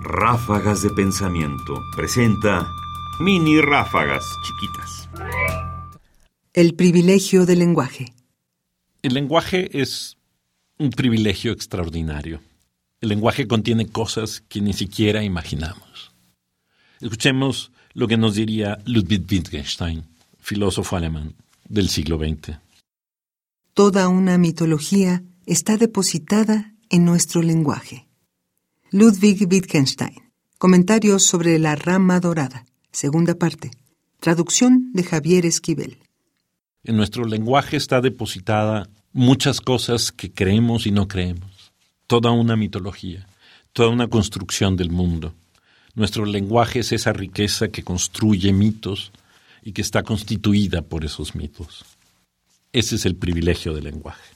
Ráfagas de Pensamiento presenta mini ráfagas chiquitas. El privilegio del lenguaje. El lenguaje es un privilegio extraordinario. El lenguaje contiene cosas que ni siquiera imaginamos. Escuchemos lo que nos diría Ludwig Wittgenstein, filósofo alemán del siglo XX. Toda una mitología está depositada en nuestro lenguaje. Ludwig Wittgenstein. Comentarios sobre la rama dorada. Segunda parte. Traducción de Javier Esquivel. En nuestro lenguaje está depositada muchas cosas que creemos y no creemos. Toda una mitología, toda una construcción del mundo. Nuestro lenguaje es esa riqueza que construye mitos y que está constituida por esos mitos. Ese es el privilegio del lenguaje.